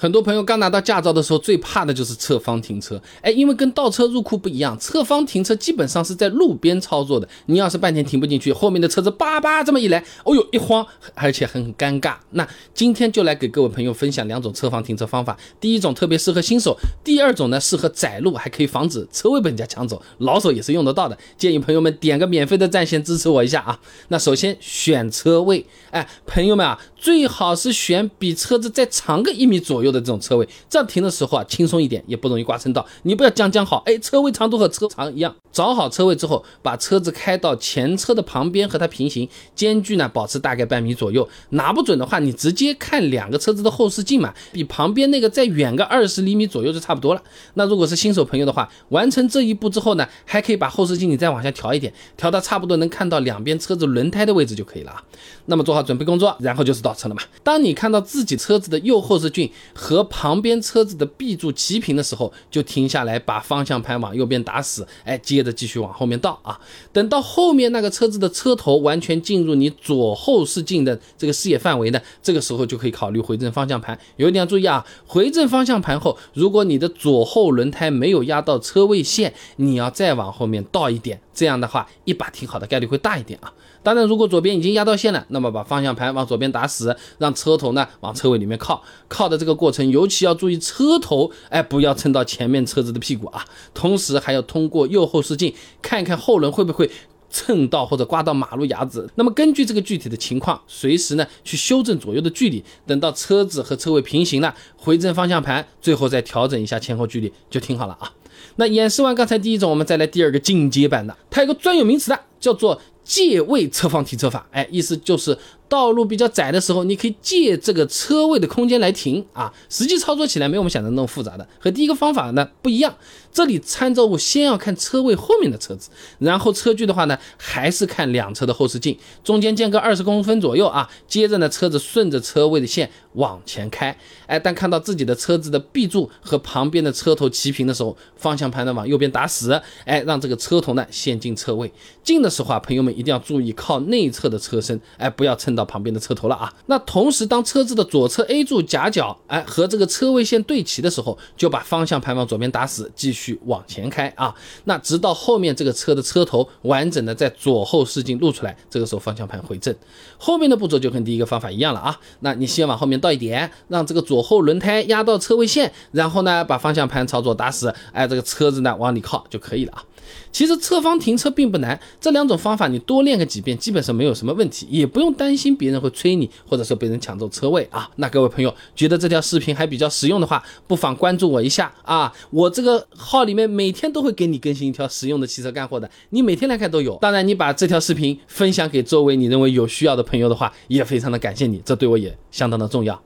很多朋友刚拿到驾照的时候，最怕的就是侧方停车。哎，因为跟倒车入库不一样，侧方停车基本上是在路边操作的。你要是半天停不进去，后面的车子叭叭这么一来，哦呦一慌，而且很尴尬。那今天就来给各位朋友分享两种侧方停车方法。第一种特别适合新手，第二种呢适合窄路，还可以防止车位被人家抢走，老手也是用得到的。建议朋友们点个免费的赞，先支持我一下啊。那首先选车位，哎，朋友们啊，最好是选比车子再长个一米左右。的这种车位，这样停的时候啊，轻松一点，也不容易刮蹭到。你不要将将好，哎，车位长度和车长一样，找好车位之后，把车子开到前车的旁边和它平行，间距呢保持大概半米左右。拿不准的话，你直接看两个车子的后视镜嘛，比旁边那个再远个二十厘米左右就差不多了。那如果是新手朋友的话，完成这一步之后呢，还可以把后视镜你再往下调一点，调到差不多能看到两边车子轮胎的位置就可以了啊。那么做好准备工作，然后就是到倒车了嘛。当你看到自己车子的右后视镜。和旁边车子的 B 柱齐平的时候，就停下来，把方向盘往右边打死，哎，接着继续往后面倒啊。等到后面那个车子的车头完全进入你左后视镜的这个视野范围呢，这个时候就可以考虑回正方向盘。有一点要注意啊，回正方向盘后，如果你的左后轮胎没有压到车位线，你要再往后面倒一点，这样的话一把停好的概率会大一点啊。当然，如果左边已经压到线了，那么把方向盘往左边打死，让车头呢往车位里面靠。靠的这个过程，尤其要注意车头，哎，不要蹭到前面车子的屁股啊。同时还要通过右后视镜看看后轮会不会蹭到或者刮到马路牙子。那么根据这个具体的情况，随时呢去修正左右的距离。等到车子和车位平行了，回正方向盘，最后再调整一下前后距离，就挺好了啊。那演示完刚才第一种，我们再来第二个进阶版的，它有个专有名词的，叫做。借位侧方停车法，哎，意思就是道路比较窄的时候，你可以借这个车位的空间来停啊。实际操作起来没有我们想的那么复杂的，和第一个方法呢不一样。这里参照物先要看车位后面的车子，然后车距的话呢，还是看两车的后视镜，中间间隔二十公分左右啊。接着呢，车子顺着车位的线往前开，哎，当看到自己的车子的 B 柱和旁边的车头齐平的时候，方向盘呢往右边打死，哎，让这个车头呢先进车位。进的的时候啊，朋友们。一定要注意靠内侧的车身，哎，不要蹭到旁边的车头了啊。那同时，当车子的左侧 A 柱夹角，哎，和这个车位线对齐的时候，就把方向盘往左边打死，继续往前开啊。那直到后面这个车的车头完整的在左后视镜露出来，这个时候方向盘回正。后面的步骤就跟第一个方法一样了啊。那你先往后面倒一点，让这个左后轮胎压到车位线，然后呢，把方向盘朝左打死，哎，这个车子呢往里靠就可以了啊。其实侧方停车并不难，这两种方法你多练个几遍，基本上没有什么问题，也不用担心别人会催你，或者说被人抢走车位啊。那各位朋友觉得这条视频还比较实用的话，不妨关注我一下啊，我这个号里面每天都会给你更新一条实用的汽车干货的，你每天来看都有。当然，你把这条视频分享给周围你认为有需要的朋友的话，也非常的感谢你，这对我也相当的重要。